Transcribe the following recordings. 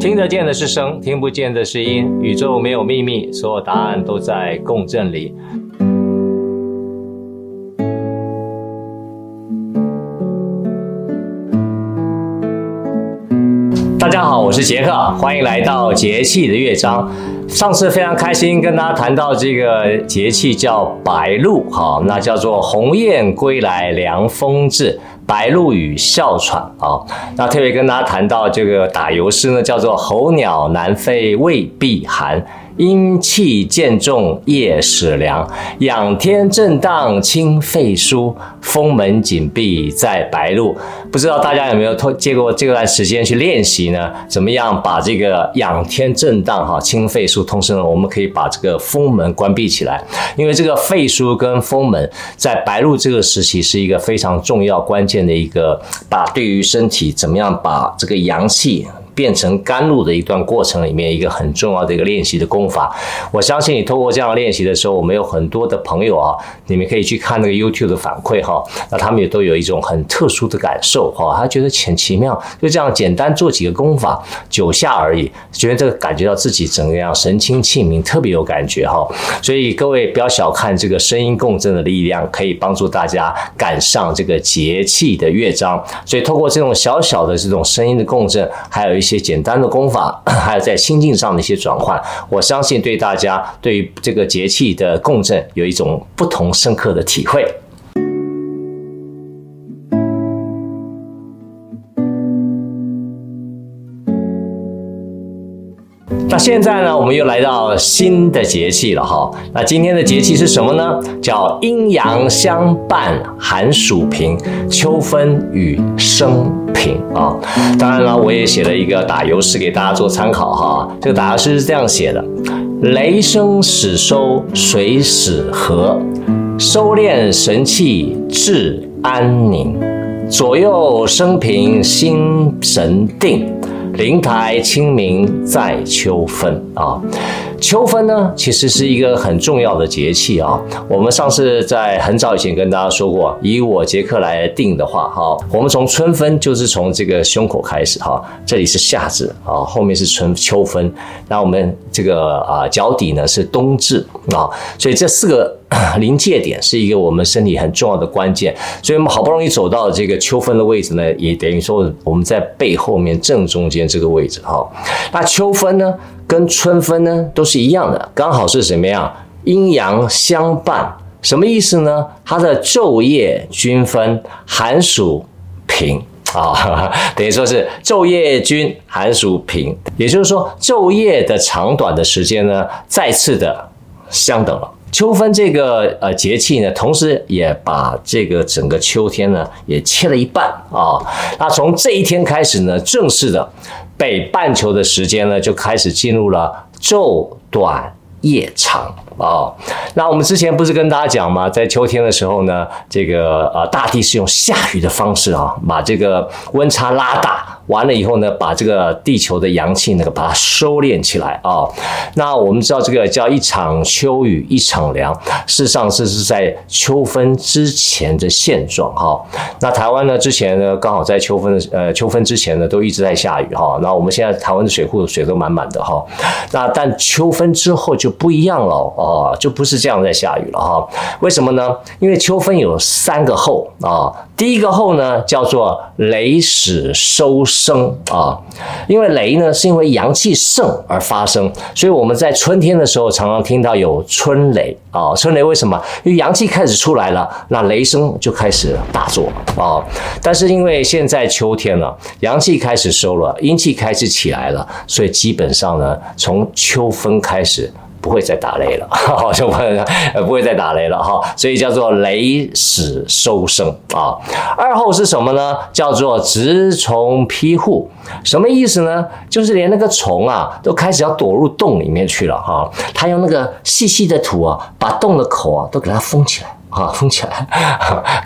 听得见的是声，听不见的是音。宇宙没有秘密，所有答案都在共振里。大家好，我是杰克，欢迎来到节气的乐章。上次非常开心跟大家谈到这个节气叫白露，哈，那叫做鸿雁归来凉风至。白露与哮喘啊，那特别跟大家谈到这个打油诗呢，叫做候鸟南飞未必寒。阴气渐重夜始凉，仰天震荡清肺腧，风门紧闭在白露。不知道大家有没有借过这段时间去练习呢？怎么样把这个仰天震荡哈清肺腧，同时呢，我们可以把这个风门关闭起来，因为这个肺腧跟风门在白露这个时期是一个非常重要关键的一个，把对于身体怎么样把这个阳气。变成甘露的一段过程里面，一个很重要的一个练习的功法。我相信你透过这样练习的时候，我们有很多的朋友啊，你们可以去看那个 YouTube 的反馈哈，那他们也都有一种很特殊的感受哈，他觉得很奇妙，就这样简单做几个功法，九下而已，觉得这个感觉到自己整个样神清气明，特别有感觉哈。所以各位不要小看这个声音共振的力量，可以帮助大家赶上这个节气的乐章。所以透过这种小小的这种声音的共振，还有一些。简单的功法，还有在心境上的一些转换，我相信对大家对于这个节气的共振有一种不同深刻的体会。那现在呢，我们又来到新的节气了哈。那今天的节气是什么呢？叫阴阳相伴，寒暑平，秋分与生平啊。当然了，我也写了一个打油诗给大家做参考哈。这个打油诗是这样写的：雷声始收，水始和，收敛神气至安宁，左右生平心神定。灵台清明在秋分啊，秋分呢，其实是一个很重要的节气啊。我们上次在很早以前跟大家说过，以我杰克来定的话，哈，我们从春分就是从这个胸口开始哈，这里是夏至啊，后面是春秋分，那我们这个啊脚底呢是冬至啊，所以这四个。临界点是一个我们身体很重要的关键，所以我们好不容易走到这个秋分的位置呢，也等于说我们在背后面正中间这个位置哈。那秋分呢，跟春分呢都是一样的，刚好是什么样？阴阳相伴，什么意思呢？它的昼夜均分，寒暑平 啊，等于说是昼夜均，寒暑平，也就是说昼夜的长短的时间呢，再次的相等了。秋分这个呃节气呢，同时也把这个整个秋天呢也切了一半啊。那从这一天开始呢，正式的北半球的时间呢就开始进入了昼短夜长啊。那我们之前不是跟大家讲吗？在秋天的时候呢，这个呃大地是用下雨的方式啊，把这个温差拉大。完了以后呢，把这个地球的阳气那个把它收敛起来啊。那我们知道这个叫一场秋雨一场凉，事实上这是在秋分之前的现状哈。那台湾呢之前呢刚好在秋分的呃秋分之前呢都一直在下雨哈。那我们现在台湾的水库水都满满的哈。那但秋分之后就不一样了哦，就不是这样在下雨了哈。为什么呢？因为秋分有三个候啊。第一个候呢，叫做雷始收生啊，因为雷呢是因为阳气盛而发生，所以我们在春天的时候常常听到有春雷啊。春雷为什么？因为阳气开始出来了，那雷声就开始大作啊。但是因为现在秋天了，阳气开始收了，阴气开始起来了，所以基本上呢，从秋分开始。不会再打雷了，哈，就不会，呃，不会再打雷了，哈，所以叫做雷始收声啊。二后是什么呢？叫做直虫披户，什么意思呢？就是连那个虫啊，都开始要躲入洞里面去了，哈。它用那个细细的土啊，把洞的口啊，都给它封起来。啊，封起来，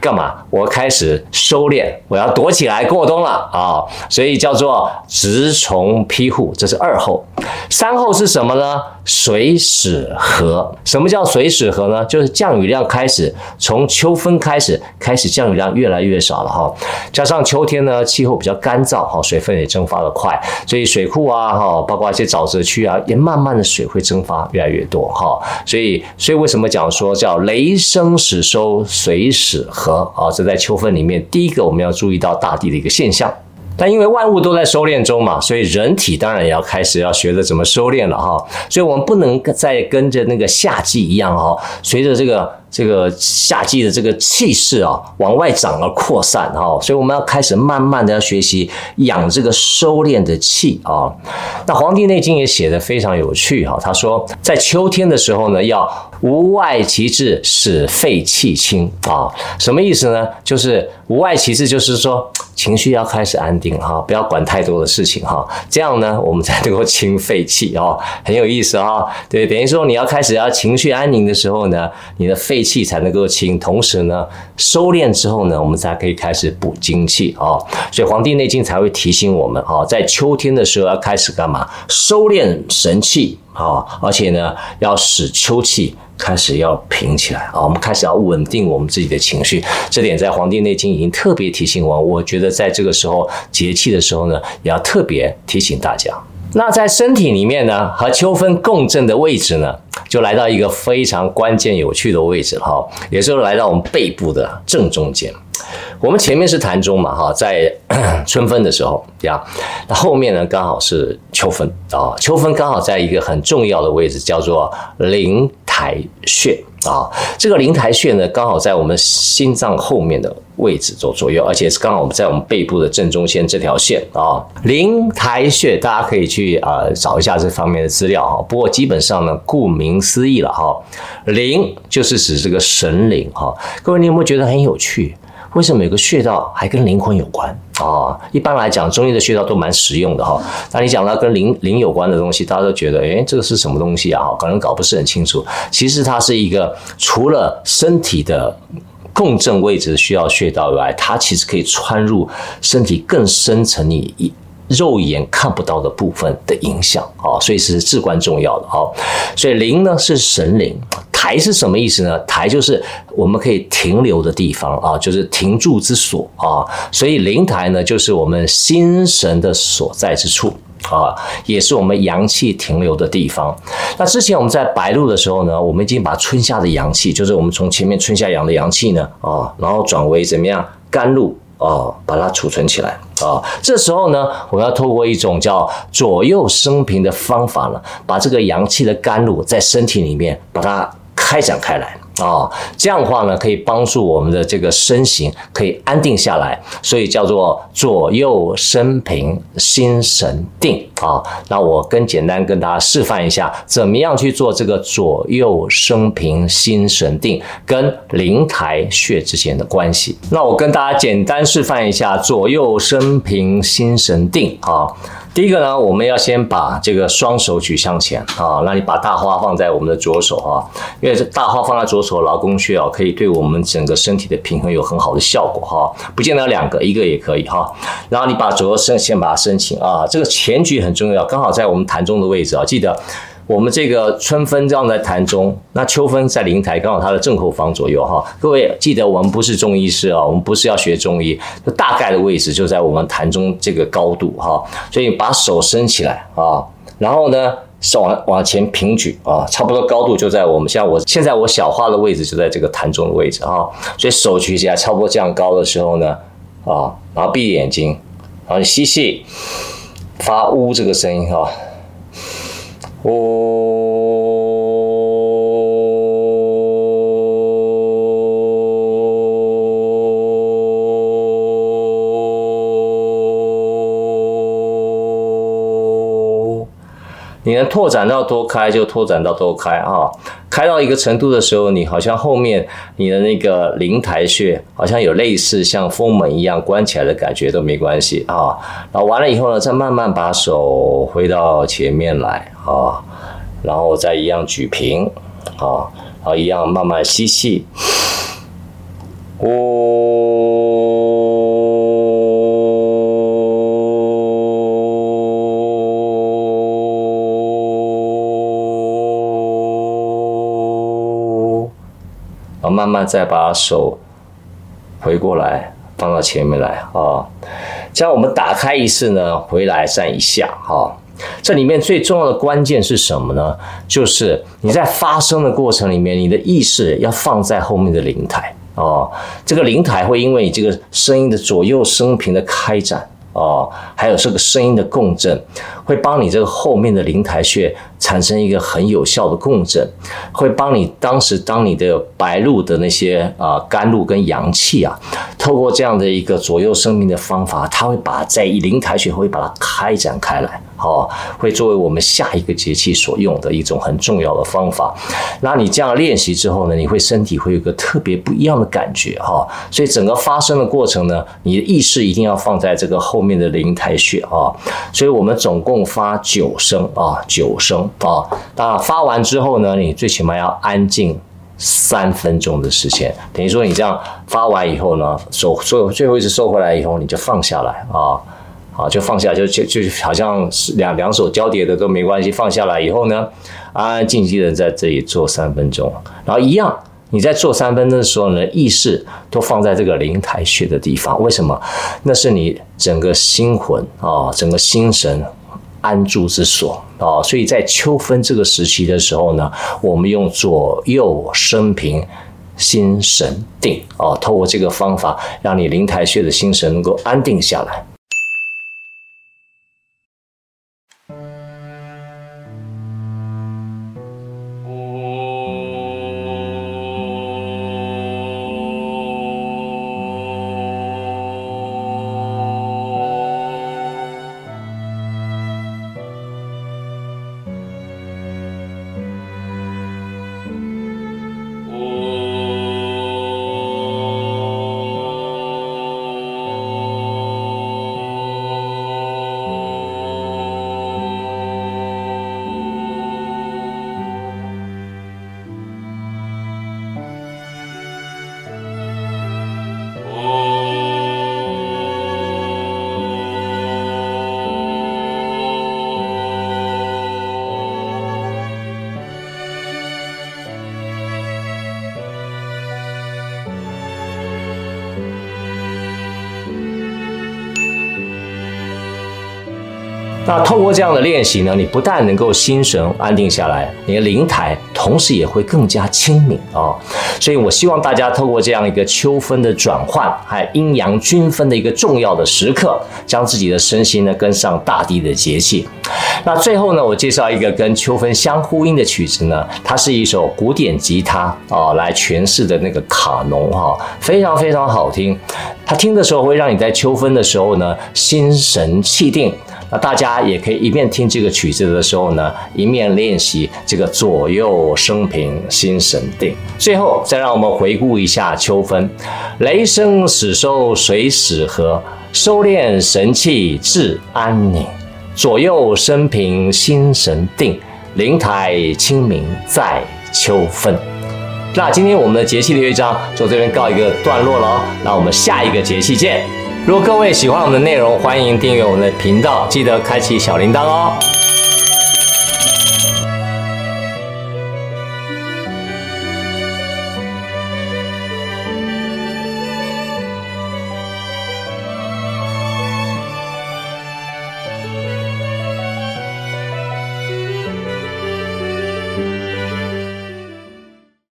干嘛？我开始收敛，我要躲起来过冬了啊！所以叫做直虫庇护，这是二候。三候是什么呢？水始和。什么叫水始和呢？就是降雨量开始从秋分开始，开始降雨量越来越少了哈。加上秋天呢，气候比较干燥哈，水分也蒸发得快，所以水库啊哈，包括一些沼泽区啊，也慢慢的水会蒸发越来越多哈。所以，所以为什么讲说叫雷声只收，水始和啊？这在秋分里面，第一个我们要注意到大地的一个现象。但因为万物都在收敛中嘛，所以人体当然也要开始要学着怎么收敛了哈。所以我们不能再跟着那个夏季一样哈，随着这个。这个夏季的这个气势啊，往外长而扩散哈，所以我们要开始慢慢的要学习养这个收敛的气啊。那《黄帝内经》也写得非常有趣哈，他说在秋天的时候呢，要无外其志，使肺气清啊。什么意思呢？就是无外其志，就是说情绪要开始安定哈，不要管太多的事情哈，这样呢，我们才能够清肺气啊，很有意思哈。对，等于说你要开始要情绪安宁的时候呢，你的肺气才能够清，同时呢，收敛之后呢，我们才可以开始补精气啊。所以《黄帝内经》才会提醒我们啊，在秋天的时候要开始干嘛？收敛神气啊，而且呢，要使秋气开始要平起来啊。我们开始要稳定我们自己的情绪，这点在《黄帝内经》已经特别提醒我。我觉得在这个时候节气的时候呢，也要特别提醒大家。那在身体里面呢，和秋分共振的位置呢，就来到一个非常关键、有趣的位置哈，也就是来到我们背部的正中间。我们前面是膻中嘛哈，在 春分的时候呀，那后面呢刚好是秋分啊，秋分刚好在一个很重要的位置，叫做零台穴。啊，这个灵台穴呢，刚好在我们心脏后面的位置左左右，而且是刚好我们在我们背部的正中间这条线啊。灵台穴，大家可以去啊找一下这方面的资料哈。不过基本上呢，顾名思义了哈，灵就是指这个神灵哈。各位，你有没有觉得很有趣？为什么每个穴道还跟灵魂有关啊？一般来讲，中医的穴道都蛮实用的哈。那你讲到跟灵灵有关的东西，大家都觉得，诶，这个是什么东西啊？可能搞不是很清楚。其实它是一个除了身体的共振位置需要穴道以外，它其实可以穿入身体更深层你肉眼看不到的部分的影响啊，所以是至关重要的啊。所以灵呢是神灵。台是什么意思呢？台就是我们可以停留的地方啊，就是停住之所啊。所以灵台呢，就是我们心神的所在之处啊，也是我们阳气停留的地方。那之前我们在白露的时候呢，我们已经把春夏的阳气，就是我们从前面春夏养的阳气呢啊，然后转为怎么样甘露啊，把它储存起来啊。这时候呢，我们要透过一种叫左右生平的方法呢，把这个阳气的甘露在身体里面把它。开展开来啊、哦，这样的话呢，可以帮助我们的这个身形可以安定下来，所以叫做左右生平，心神定啊、那我更简单跟大家示范一下，怎么样去做这个左右生平，心神定跟灵台穴之间的关系。那我跟大家简单示范一下左右生平，心神定啊。第一个呢，我们要先把这个双手举向前啊，那你把大花放在我们的左手啊，因为这大花放在左手劳宫穴啊，可以对我们整个身体的平衡有很好的效果哈。不见得两个，一个也可以哈。然后你把左右伸，先把它伸起啊，这个前举很重要，刚好在我们膻中的位置啊，记得。我们这个春分这样在潭中，那秋分在灵台，刚好它的正后方左右哈。各位记得，我们不是中医师啊，我们不是要学中医，就大概的位置就在我们潭中这个高度哈。所以把手伸起来啊，然后呢，手往往前平举啊，差不多高度就在我们像我现在我小花的位置就在这个潭中的位置哈。所以手举起来差不多这样高的时候呢，啊，然后闭眼睛，然后吸气，发呜这个声音哈。哦，你能拓展到多开就拓展到多开啊！开到一个程度的时候，你好像后面你的那个灵台穴好像有类似像封门一样关起来的感觉都没关系啊。然后完了以后呢，再慢慢把手挥到前面来。啊，然后再一样举平，啊，然后一样慢慢吸气，然慢慢再把手回过来，放到前面来啊。这样我们打开一次呢，回来站一下哈。这里面最重要的关键是什么呢？就是你在发声的过程里面，你的意识要放在后面的灵台哦。这个灵台会因为你这个声音的左右声频的开展哦，还有这个声音的共振，会帮你这个后面的灵台穴产生一个很有效的共振，会帮你当时当你的白露的那些啊、甘露跟阳气啊，透过这样的一个左右生命的方法，它会把在灵台穴会把它开展开来。哦，会作为我们下一个节气所用的一种很重要的方法。那你这样练习之后呢，你会身体会有一个特别不一样的感觉哈。所以整个发声的过程呢，你的意识一定要放在这个后面的灵台穴啊。所以我们总共发九声啊，九声啊。那发完之后呢，你最起码要安静三分钟的时间。等于说你这样发完以后呢，收收最后一次收回来以后，你就放下来啊。啊，就放下，就就就好像是两两手交叠的都没关系。放下来以后呢，安安静静的在这里做三分钟。然后一样，你在做三分钟的时候呢，意识都放在这个灵台穴的地方。为什么？那是你整个心魂啊，整个心神安住之所啊。所以在秋分这个时期的时候呢，我们用左右升平，心神定啊，透过这个方法，让你灵台穴的心神能够安定下来。那透过这样的练习呢，你不但能够心神安定下来，你的灵台同时也会更加清明啊、所以我希望大家透过这样一个秋分的转换，还有阴阳均分的一个重要的时刻，将自己的身心呢跟上大地的节气。那最后呢，我介绍一个跟秋分相呼应的曲子呢，它是一首古典吉他啊、来诠释的那个卡农哈、非常非常好听。它听的时候会让你在秋分的时候呢心神气定。那大家也可以一面听这个曲子的时候呢，一面练习这个左右生平心神定。最后，再让我们回顾一下秋分：雷声始收水始和，收敛神气至安宁；左右生平心神定，灵台清明在秋分。那今天我们的节气的乐章就这边告一个段落了哦。那我们下一个节气见。如果各位喜欢我们的内容，欢迎订阅我们的频道，记得开启小铃铛哦。